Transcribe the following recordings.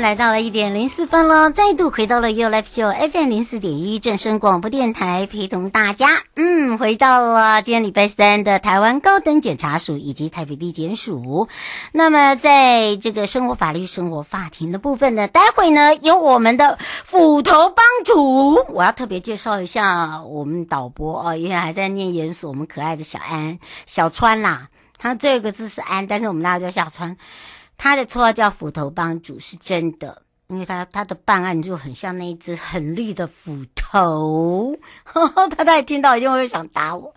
来到了一点零四分了，再度回到了 You Live Show FM 零四点一正声广播电台，陪同大家。嗯，回到了今天礼拜三的台湾高等检察署以及台北地检署。那么，在这个生活法律生活法庭的部分呢，待会呢有我们的斧头帮主，我要特别介绍一下我们导播哦，因为还在念研所，我们可爱的小安小川啦，他这个字是安，但是我们大家叫小川。他的绰号叫斧头帮主，是真的，因为他他的办案就很像那一只很绿的斧头，他他听到一定会想打我。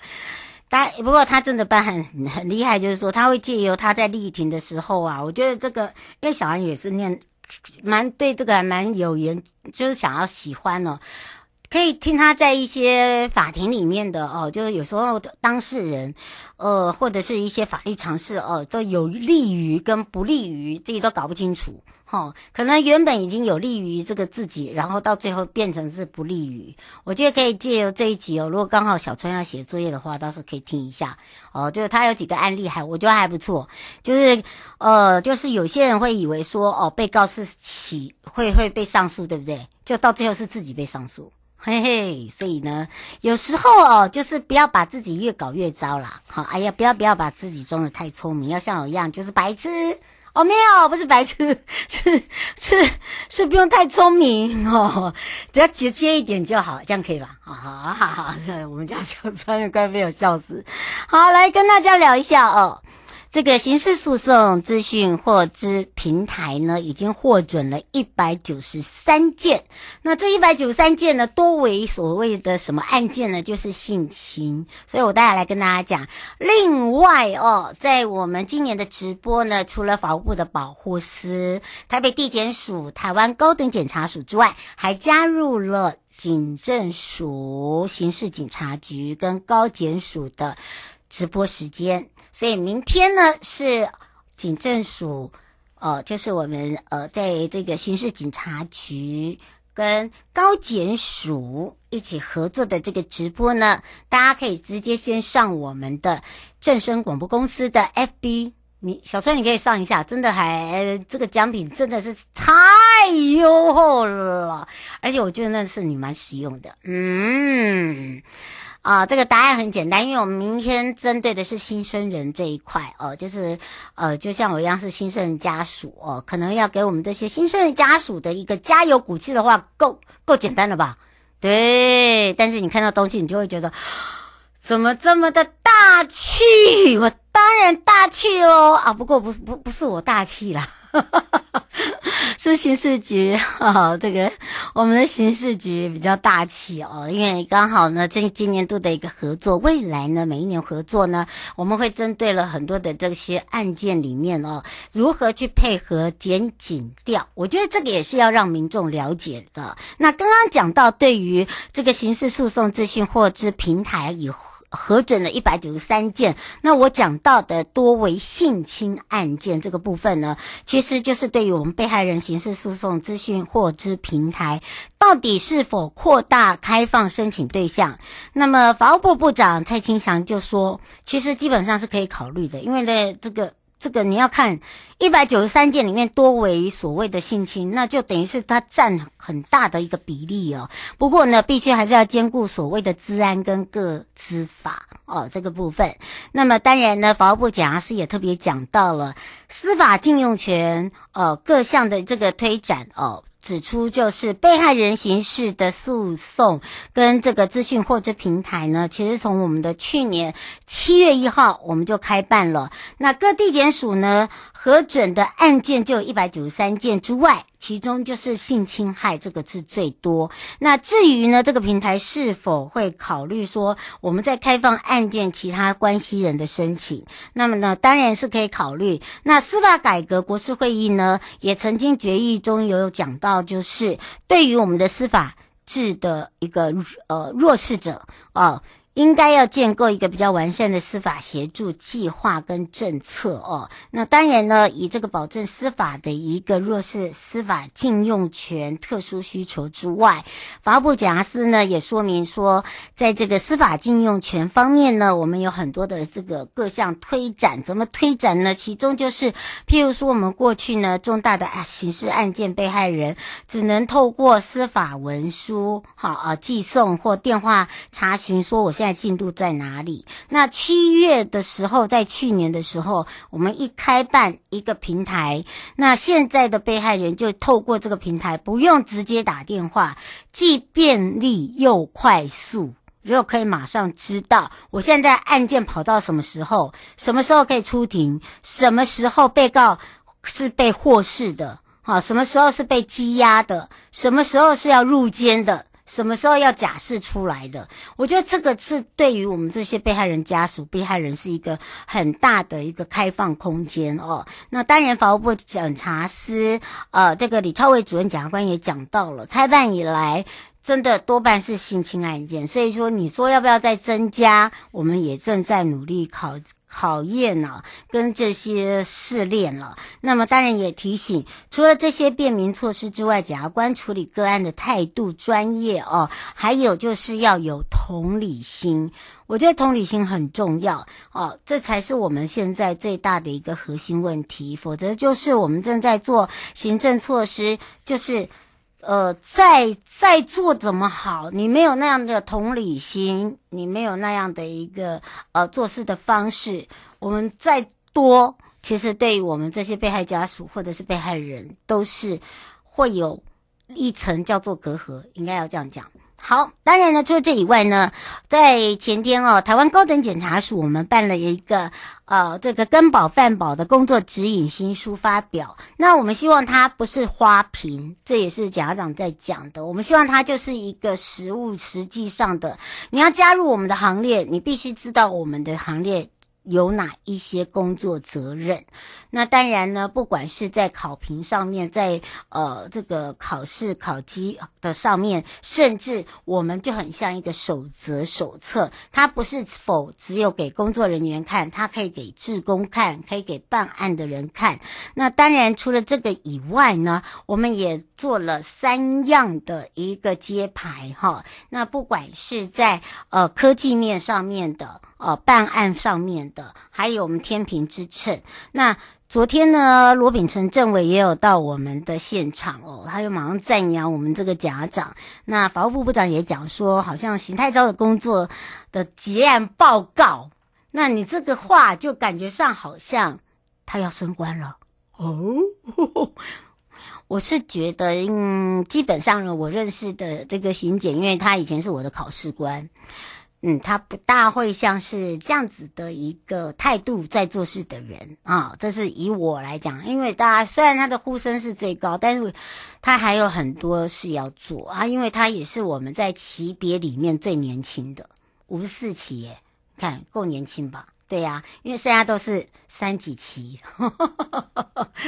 但不过他真的办案很很厉害，就是说他会借由他在立庭的时候啊，我觉得这个因为小安也是念蛮对这个还蛮有缘，就是想要喜欢哦。可以听他在一些法庭里面的哦，就是有时候当事人，呃，或者是一些法律常识哦，都有利于跟不利于，自己都搞不清楚哈、哦。可能原本已经有利于这个自己，然后到最后变成是不利于。我觉得可以借由这一集哦，如果刚好小春要写作业的话，倒是可以听一下哦。就是他有几个案例还我觉得还不错，就是呃，就是有些人会以为说哦，被告是起会会被上诉，对不对？就到最后是自己被上诉。嘿嘿，所以呢，有时候哦，就是不要把自己越搞越糟啦。好，哎呀，不要不要把自己装得太聪明，要像我一样，就是白痴哦，没有，不是白痴，是是是不用太聪明哦，只要直接一点就好，这样可以吧？好好好好，我们家小川快被我笑死。好，来跟大家聊一下哦。这个刑事诉讼资讯获知平台呢，已经获准了一百九十三件。那这一百九十三件呢，多为所谓的什么案件呢？就是性侵。所以我待会来跟大家讲。另外哦，在我们今年的直播呢，除了法务部的保护司、台北地检署、台湾高等检察署之外，还加入了警政署、刑事警察局跟高检署的直播时间。所以明天呢是警政署，呃，就是我们呃在这个刑事警察局跟高检署一起合作的这个直播呢，大家可以直接先上我们的正声广播公司的 FB，你小川你可以上一下，真的还这个奖品真的是太优厚了，而且我觉得那是你蛮实用的，嗯。啊，这个答案很简单，因为我们明天针对的是新生人这一块哦，就是呃，就像我一样是新生人家属哦，可能要给我们这些新生人家属的一个加油鼓气的话，够够简单了吧？对，但是你看到东西，你就会觉得怎么这么的大气？我当然大气哦啊，不过不不不是我大气啦。哈哈哈是刑事局哈哦，这个我们的刑事局比较大气哦，因为刚好呢，这今年度的一个合作，未来呢，每一年合作呢，我们会针对了很多的这些案件里面哦，如何去配合检警调，我觉得这个也是要让民众了解的。那刚刚讲到对于这个刑事诉讼资讯获知平台以后。核准了一百九十三件，那我讲到的多为性侵案件这个部分呢，其实就是对于我们被害人刑事诉讼资讯获知平台到底是否扩大开放申请对象。那么法务部部长蔡清祥就说，其实基本上是可以考虑的，因为呢这个。这个你要看一百九十三件里面多为所谓的性侵，那就等于是它占很大的一个比例哦。不过呢，必须还是要兼顾所谓的治安跟个执法哦这个部分。那么当然呢，法务部检察司也特别讲到了司法禁用权哦各项的这个推展哦。指出，就是被害人刑事的诉讼跟这个资讯获知平台呢，其实从我们的去年七月一号我们就开办了。那各地检署呢，核准的案件就有一百九十三件之外。其中就是性侵害这个字最多。那至于呢，这个平台是否会考虑说，我们在开放案件其他关系人的申请？那么呢，当然是可以考虑。那司法改革国是会议呢，也曾经决议中有讲到，就是对于我们的司法制的一个呃弱势者啊。应该要建构一个比较完善的司法协助计划跟政策哦。那当然呢，以这个保证司法的一个弱势司法禁用权特殊需求之外，法务部检察司呢也说明说，在这个司法禁用权方面呢，我们有很多的这个各项推展。怎么推展呢？其中就是，譬如说我们过去呢重大的刑事案件被害人只能透过司法文书好啊寄送或电话查询，说我现。现在进度在哪里？那七月的时候，在去年的时候，我们一开办一个平台，那现在的被害人就透过这个平台，不用直接打电话，既便利又快速，又可以马上知道我现在案件跑到什么时候，什么时候可以出庭，什么时候被告是被获释的，好，什么时候是被羁押的，什么时候是要入监的。什么时候要假释出来的？我觉得这个是对于我们这些被害人家属、被害人是一个很大的一个开放空间哦。那当然，法务部检察司呃，这个李超伟主任检察官也讲到了，开办以来真的多半是性侵案件，所以说你说要不要再增加？我们也正在努力考。考验呢、啊，跟这些试炼了。那么当然也提醒，除了这些便民措施之外，检察官处理个案的态度专业哦，还有就是要有同理心。我觉得同理心很重要哦，这才是我们现在最大的一个核心问题。否则就是我们正在做行政措施，就是。呃，再再做怎么好？你没有那样的同理心，你没有那样的一个呃做事的方式，我们再多，其实对于我们这些被害家属或者是被害人，都是会有一层叫做隔阂，应该要这样讲。好，当然呢，除了这以外呢，在前天哦，台湾高等检察署我们办了一个呃这个跟保犯保的工作指引新书发表。那我们希望它不是花瓶，这也是家长在讲的。我们希望它就是一个实务实际上的。你要加入我们的行列，你必须知道我们的行列有哪一些工作责任。那当然呢，不管是在考评上面，在呃这个考试考绩的上面，甚至我们就很像一个守则手册，它不是否只有给工作人员看，它可以给志工看，可以给办案的人看。那当然，除了这个以外呢，我们也做了三样的一个揭牌哈。那不管是在呃科技面上面的，呃办案上面的，还有我们天平之秤，那。昨天呢，罗秉成政委也有到我们的现场哦，他就马上赞扬我们这个检察长。那法务部部长也讲说，好像邢太昭的工作的结案报告，那你这个话就感觉上好像他要升官了哦。我是觉得，嗯，基本上呢，我认识的这个邢检，因为他以前是我的考试官。嗯，他不大会像是这样子的一个态度在做事的人啊。这是以我来讲，因为大家虽然他的呼声是最高，但是他还有很多事要做啊。因为他也是我们在级别里面最年轻的，五十四期耶，看够年轻吧？对呀、因为剩下都是三几期、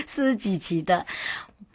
四十几期的。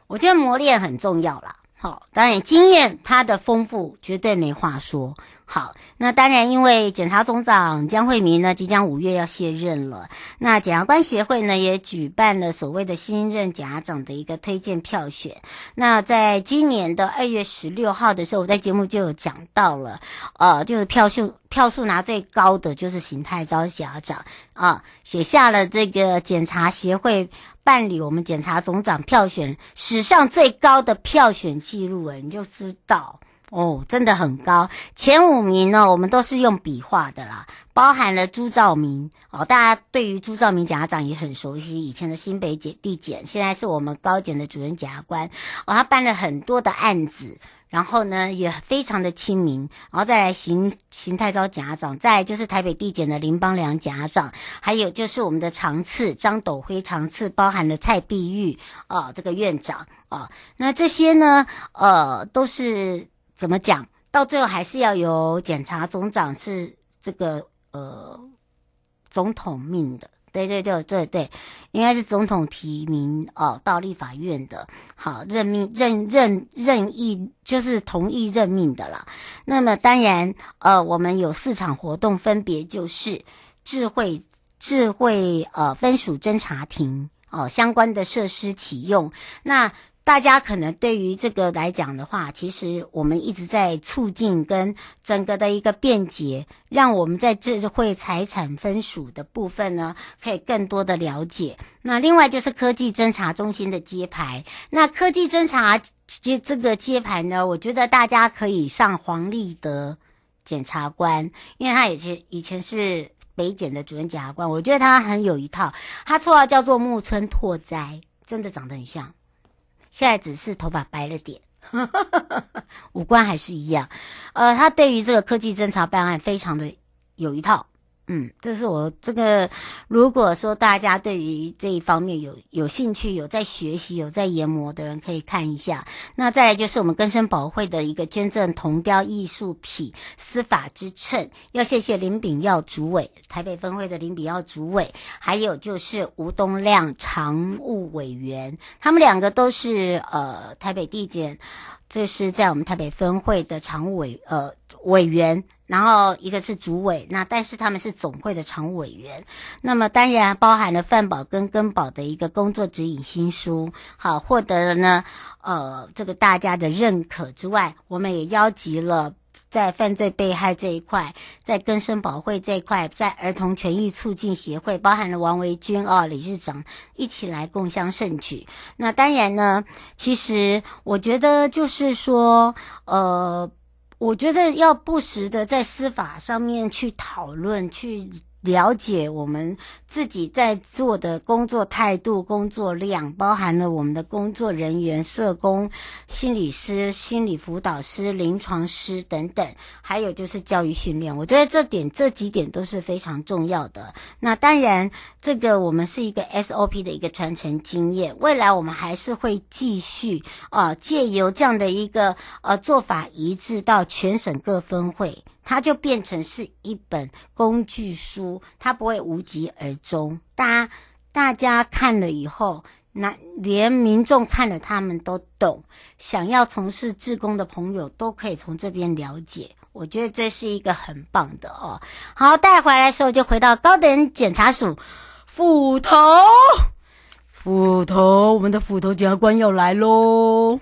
我觉得磨练很重要啦。好，当然经验他的丰富绝对没话说。好，那当然，因为检察总长江惠民呢，即将五月要卸任了。那检察官协会呢，也举办了所谓的新任检察长的一个推荐票选。那在今年的二月十六号的时候，我在节目就有讲到了，呃，就是票数票数拿最高的就是邢泰昭检察长啊，写下了这个检察协会办理我们检察总长票选史上最高的票选记录了，你就知道。哦，真的很高，前五名呢，我们都是用笔画的啦，包含了朱兆明。哦，大家对于朱兆明检察长也很熟悉，以前的新北检地检，现在是我们高检的主任检察官。哦，他办了很多的案子，然后呢也非常的亲民，然后再来邢邢泰昭检察长，再来就是台北地检的林邦良检察长，还有就是我们的长次张斗辉长次，包含了蔡碧玉哦，这个院长。哦，那这些呢，呃，都是。怎么讲？到最后还是要由检察总长是这个呃总统命的，对对对对对，应该是总统提名哦到立法院的，好任命任任任意就是同意任命的啦。那么当然呃，我们有四场活动，分别就是智慧智慧呃分署侦查庭哦相关的设施启用那。大家可能对于这个来讲的话，其实我们一直在促进跟整个的一个便捷，让我们在智慧财产分属的部分呢，可以更多的了解。那另外就是科技侦查中心的揭牌。那科技侦查揭这个揭牌呢，我觉得大家可以上黄立德检察官，因为他以前以前是北检的主任检察官，我觉得他很有一套。他绰号叫做木村拓哉，真的长得很像。现在只是头发白了点，五官还是一样。呃，他对于这个科技侦查办案非常的有一套。嗯，这是我这个，如果说大家对于这一方面有有兴趣、有在学习、有在研磨的人，可以看一下。那再来就是我们根生保会的一个捐赠铜雕艺术品“司法之秤”，要谢谢林炳耀主委，台北分会的林炳耀主委，还有就是吴东亮常务委员，他们两个都是呃台北地检。这是在我们台北分会的常务委呃委员，然后一个是主委，那但是他们是总会的常务委员。那么当然包含了范保跟根保的一个工作指引新书，好，获得了呢呃这个大家的认可之外，我们也邀集了。在犯罪被害这一块，在更生保会这一块，在儿童权益促进协会，包含了王维君啊、哦、理事长一起来共襄盛举。那当然呢，其实我觉得就是说，呃，我觉得要不时的在司法上面去讨论去。了解我们自己在做的工作态度、工作量，包含了我们的工作人员、社工、心理师、心理辅导师、临床师等等，还有就是教育训练。我觉得这点这几点都是非常重要的。那当然，这个我们是一个 SOP 的一个传承经验，未来我们还是会继续啊，借由这样的一个呃做法移植到全省各分会。它就变成是一本工具书，它不会无疾而终。大家大家看了以后，那连民众看了他们都懂。想要从事志工的朋友都可以从这边了解。我觉得这是一个很棒的哦。好，带回来的时候就回到高等检察署斧头，斧头，我们的斧头检察官要来喽。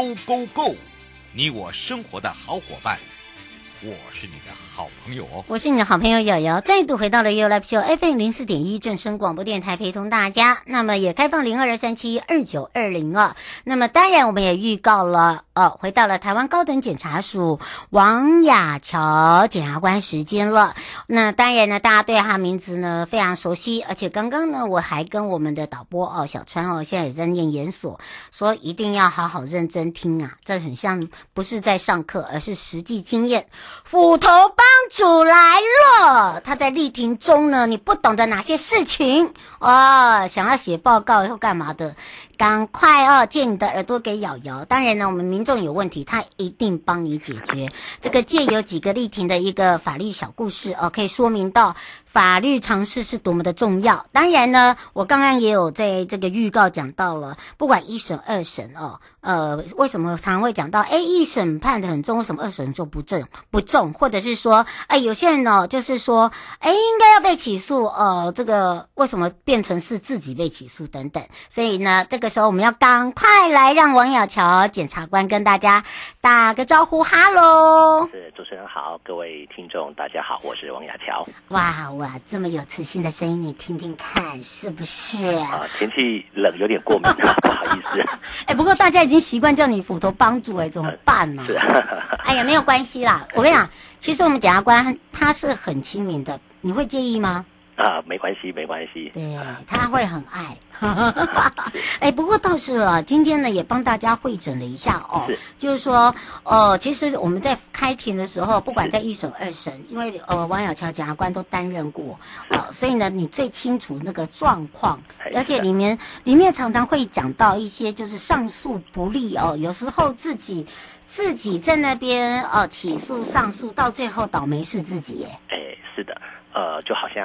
，Go Go Go！你我生活的好伙伴，我是你的好朋友哦。我是你的好朋友瑶瑶，再度回到了 You Live Show FM 零四点一正声广播电台，陪同大家。那么也开放零二二三七二九二零啊。那么当然我们也预告了。哦，回到了台湾高等检察署王雅乔检察官时间了。那当然呢，大家对他名字呢非常熟悉，而且刚刚呢我还跟我们的导播哦小川哦，现在也在念研所，说一定要好好认真听啊，这很像不是在上课，而是实际经验。斧头帮帮主来了，他在例庭中呢，你不懂得哪些事情哦，想要写报告或干嘛的。赶快哦，借你的耳朵给瑶瑶。当然呢，我们民众有问题，他一定帮你解决。这个借有几个例庭的一个法律小故事哦，可以说明到法律常识是多么的重要。当然呢，我刚刚也有在这个预告讲到了，不管一审二审哦，呃，为什么常会讲到，哎，一审判的很重，为什么二审就不正不重？或者是说，哎，有些人呢，就是说，哎，应该要被起诉，呃，这个为什么变成是自己被起诉等等？所以呢，这个。时候我们要赶快来让王雅乔检察官跟大家打个招呼，哈喽！是主持人好，各位听众大家好，我是王雅乔。哇哇，这么有磁性的声音，你听听看是不是？啊，天气冷，有点过敏啊，不好意思。哎，不过大家已经习惯叫你斧头帮主，哎，怎么办呢？是，哎呀，没有关系啦。我跟你讲，其实我们检察官他是很亲民的，你会介意吗？啊，没关系，没关系。对，他会很爱。哎，不过倒是啊，今天呢也帮大家会诊了一下哦，是就是说，呃，其实我们在开庭的时候，不管在一审、二审，因为呃王小乔检察官都担任过，呃，所以呢你最清楚那个状况，而且里面里面常常会讲到一些就是上诉不利哦，有时候自己自己在那边呃起诉上诉，到最后倒霉是自己耶。哎，是的。呃，就好像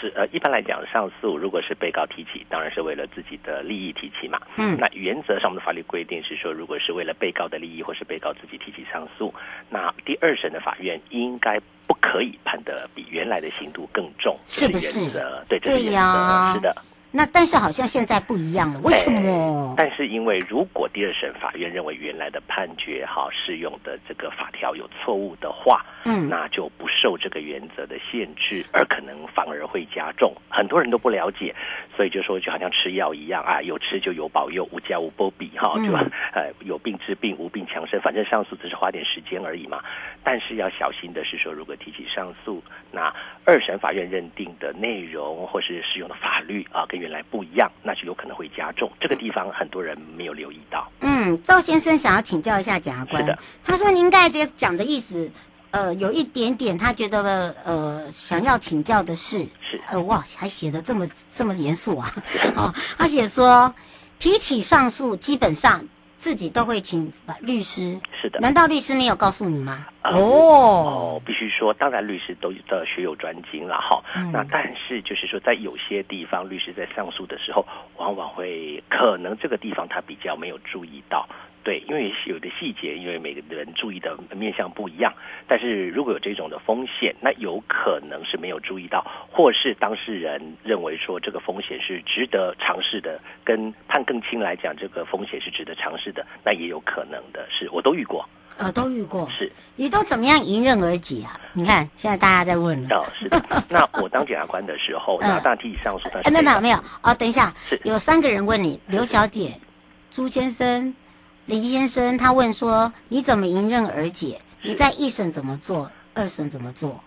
是呃，一般来讲，上诉如果是被告提起，当然是为了自己的利益提起嘛。嗯，那原则上我们的法律规定是说，如果是为了被告的利益或是被告自己提起上诉，那第二审的法院应该不可以判得比原来的刑度更重，是原则？对，这是原则，啊、是的。那但是好像现在不一样了，为什么？但是因为如果第二审法院认为原来的判决哈适用的这个法条有错误的话，嗯，那就不受这个原则的限制，而可能反而会加重。很多人都不了解，所以就说就好像吃药一样啊，有吃就有保佑，无加无波比哈，就呃有病治病，无病强身，反正上诉只是花点时间而已嘛。但是要小心的是说，如果提起上诉，那二审法院认定的内容或是适用的法律啊，跟原来不一样，那就有可能会加重。这个地方很多人没有留意到。嗯，赵先生想要请教一下检察官。是的，他说您刚才这讲的意思，呃，有一点点，他觉得呃，想要请教的是，是呃，哇，还写的这么这么严肃啊！哦，他写说提起上诉，基本上自己都会请律师。是的，难道律师没有告诉你吗？哦哦，必须说，当然律师都的学有专精了哈。嗯、那但是就是说，在有些地方，律师在上诉的时候，往往会可能这个地方他比较没有注意到。对，因为有的细节，因为每个人注意的面向不一样。但是如果有这种的风险，那有可能是没有注意到，或是当事人认为说这个风险是值得尝试的，跟判更轻来讲，这个风险是值得尝试的，那也有可能的是，我都遇过。呃，都遇过，是，你都怎么样迎刃而解啊？你看，现在大家在问了。哦，是的。那我当检察官的时候，那大体上诉。哎，没有没有没有哦，等一下，是有三个人问你，刘小姐、朱先生、李先生，他问说你怎么迎刃而解？你在一审怎么做？二审怎么做？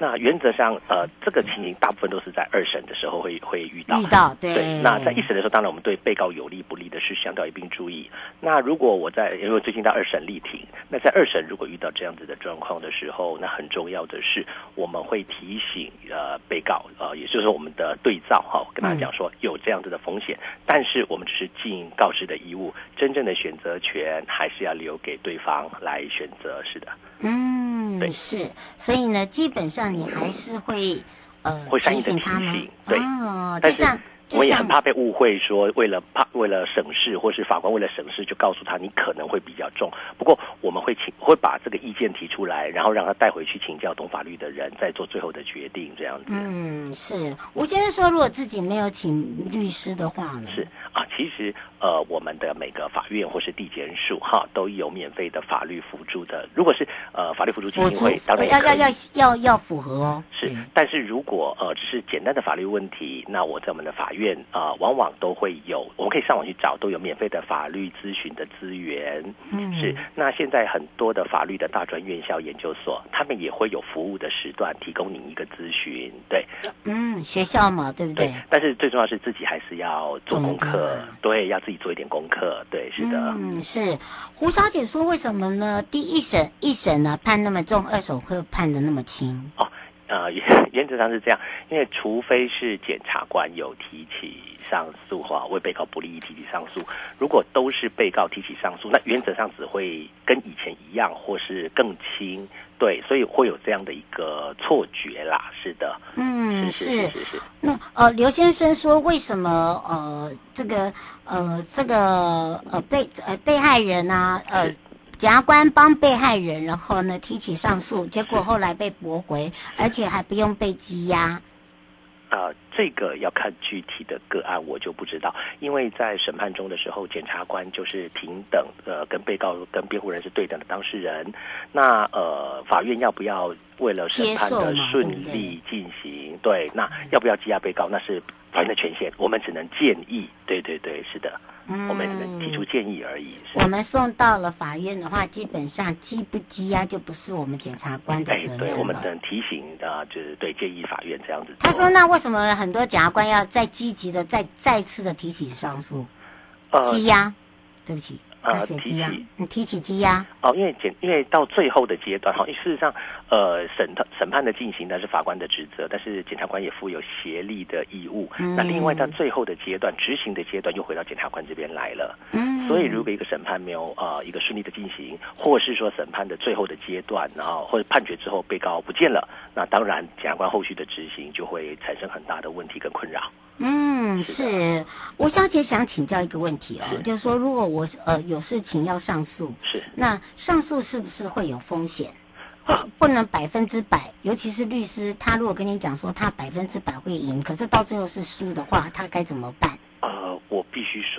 那原则上，呃，这个情形大部分都是在二审的时候会会遇到。遇到，对。对。那在一审的时候，当然我们对被告有利不利的事项都要一并注意。那如果我在，因为最近到二审力庭，那在二审如果遇到这样子的状况的时候，那很重要的是我们会提醒呃被告，呃，也就是我们的对照哈，跟他讲说有这样子的风险，嗯、但是我们只是尽告知的义务，真正的选择权还是要留给对方来选择。是的。嗯，对。是，所以呢，基本上你还是会呃提醒，对，哦，就像我们也很怕被误会，说为了怕为了省事，或是法官为了省事，就告诉他你可能会比较重。不过我们会请会把这个意见提出来，然后让他带回去请教懂法律的人，再做最后的决定，这样子。嗯，是。吴先生说，如果自己没有请律师的话呢？是啊，其实呃，我们的每个法院或是地检署哈，都有免费的法律辅助的。如果是呃法律辅助基金会，当然要要要要要符合哦。是，嗯、但是如果呃只是简单的法律问题，那我在我们的法院啊、呃，往往都会有，我们可以上网去找，都有免费的法律咨询的资源。嗯，是。那现在很多的法律的大专院校、研究所，他们也会有服务的时段，提供您一个咨询。对，嗯，学校嘛，对不对？对。但是最重要是自己还是要做功课，对，要自己做一点功课。对，是的。嗯，是。胡小姐说，为什么呢？第一审一审呢判那么重，二审会判的那么轻？哦。呃，原则上是这样，因为除非是检察官有提起上诉哈，为被告不利益提起上诉，如果都是被告提起上诉，那原则上只会跟以前一样，或是更轻，对，所以会有这样的一个错觉啦，是的，嗯，是是是是，是。那呃，刘先生说，为什么呃，这个呃，这个呃被呃被害人啊，呃。检察官帮被害人，然后呢提起上诉，结果后来被驳回，而且还不用被羁押。啊、呃，这个要看具体的个案，我就不知道。因为在审判中的时候，检察官就是平等，呃，跟被告跟辩护人是对等的当事人。那呃，法院要不要为了审判的顺利进行，对，那要不要羁押被告，那是法院的权限，我们只能建议。对对对，是的。嗯、我们只能提出建议而已。我们送到了法院的话，基本上羁不羁押就不是我们检察官的责任了。对，我们只能提醒啊，就是对建议法院这样子。他说：“那为什么很多检察官要再积极的再再次的提起上诉？羁押、呃？对不起。”呃，提起。你提起羁押哦，因为检因为到最后的阶段哈，因为事实上，呃，审审判的进行那是法官的职责，但是检察官也负有协力的义务。嗯、那另外到最后的阶段，执行的阶段又回到检察官这边来了。嗯，所以如果一个审判没有呃一个顺利的进行，或是说审判的最后的阶段，然后或者判决之后被告不见了，那当然检察官后续的执行就会产生很大的问题跟困扰。嗯，是吴小姐想请教一个问题哦，是就是说如果我呃有事情要上诉，是那上诉是不是会有风险？不不能百分之百，尤其是律师，他如果跟你讲说他百分之百会赢，可是到最后是输的话，他该怎么办？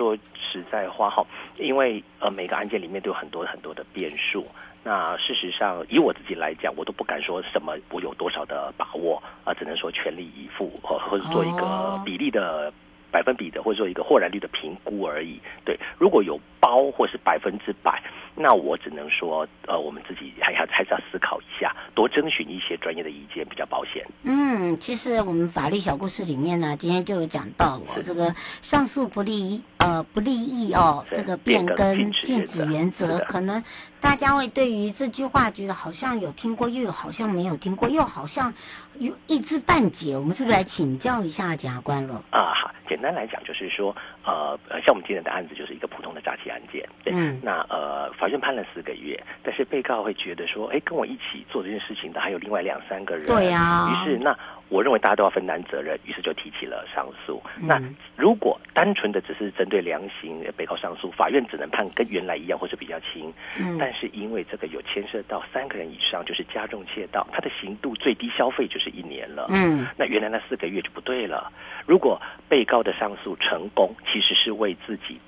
说实在话哈，因为呃每个案件里面都有很多很多的变数。那事实上，以我自己来讲，我都不敢说什么我有多少的把握啊，只能说全力以赴，或或者做一个比例的百分比的，或者说一个豁然率的评估而已。对，如果有包或是百分之百，那我只能说，呃，我们自己还要还是要思考一下，多征询一些专业的意见比较保险。嗯，其实我们法律小故事里面呢，今天就有讲到哦这个上诉不利呃不利益哦，这个变更禁止原则可能。大家会对于这句话觉得好像有听过，又有好像没有听过，又好像有一知半解。我们是不是来请教一下检察官了？啊，好，简单来讲就是说，呃，像我们今天的案子就是一个普通的诈欺案件，对，嗯，那呃，法院判了四个月，但是被告会觉得说，哎，跟我一起做这件事情的还有另外两三个人，对呀、啊，于是那。我认为大家都要分担责任，于是就提起了上诉。那如果单纯的只是针对量刑被告上诉，法院只能判跟原来一样或者比较轻。嗯，但是因为这个有牵涉到三个人以上，就是加重窃盗，他的刑度最低消费就是一年了。嗯，那原来那四个月就不对了。如果被告的上诉成功，其实是为自己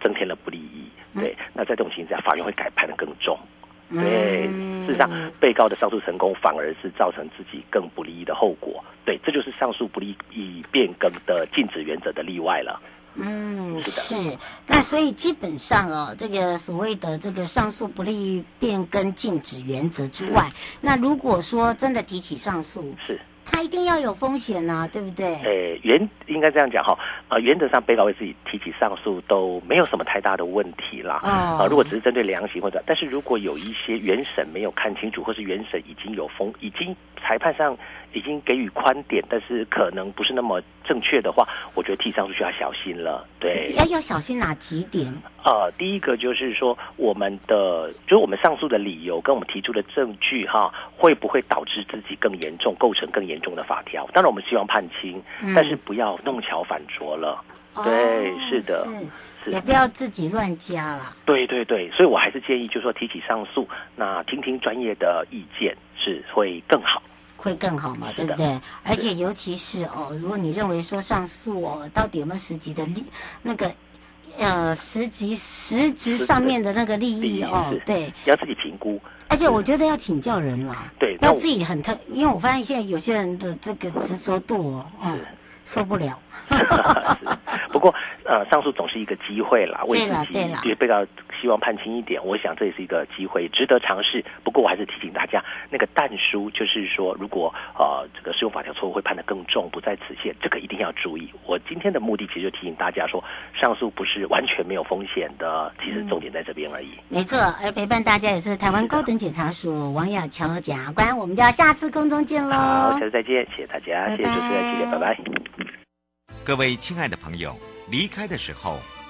增添了不利益。对，那在这种情况下，法院会改判的更重。对，事实上，被告的上诉成功反而是造成自己更不利益的后果。对，这就是上诉不利益变更的禁止原则的例外了。嗯，是的。是，那所以基本上哦，这个所谓的这个上诉不利于变更禁止原则之外，那如果说真的提起上诉，是。他一定要有风险呐、啊，对不对？呃，原应该这样讲哈，呃，原则上被告为自己提起上诉都没有什么太大的问题啦。啊、哦呃，如果只是针对量刑或者，但是如果有一些原审没有看清楚，或是原审已经有风，已经裁判上已经给予宽点，但是可能不是那么正确的话，我觉得提上诉就要小心了。对，要要小心哪几点？呃，第一个就是说，我们的就是我们上诉的理由跟我们提出的证据哈，会不会导致自己更严重，构成更严重的法条？当然，我们希望判轻，嗯、但是不要弄巧反拙了。哦、对，是的。是也不要自己乱加了。对对对，所以我还是建议，就是说提起上诉，那听听专业的意见是会更好，会更好嘛，对不对？而且尤其是哦，如果你认为说上诉哦，到底有没有实际的利，那个呃实际实质上面的那个利益哦，对，要自己评估。而且我觉得要请教人啦，对，要自己很特，因为我发现现在有些人的这个执着度哦，嗯，受不了。不过。呃，上诉总是一个机会啦，为自己也被告希望判轻一点，我想这也是一个机会，值得尝试。不过我还是提醒大家，那个但书就是说，如果呃这个适用法条错误会判得更重，不在此限，这个一定要注意。我今天的目的其实就提醒大家说，上诉不是完全没有风险的，其实重点在这边而已。嗯、没错，而陪伴大家也是台湾高等检察署王雅乔检察官，我们就要下次空中见喽。好，下次再见，谢谢大家，拜拜谢谢主持人，谢谢，拜拜。各位亲爱的朋友。离开的时候，